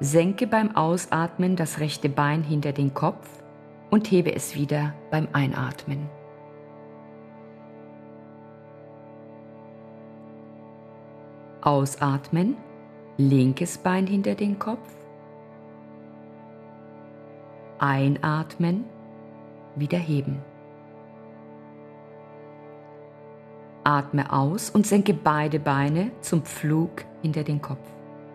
Senke beim Ausatmen das rechte Bein hinter den Kopf und hebe es wieder beim Einatmen. Ausatmen, linkes Bein hinter den Kopf. Einatmen, wieder heben. Atme aus und senke beide Beine zum Pflug hinter den Kopf.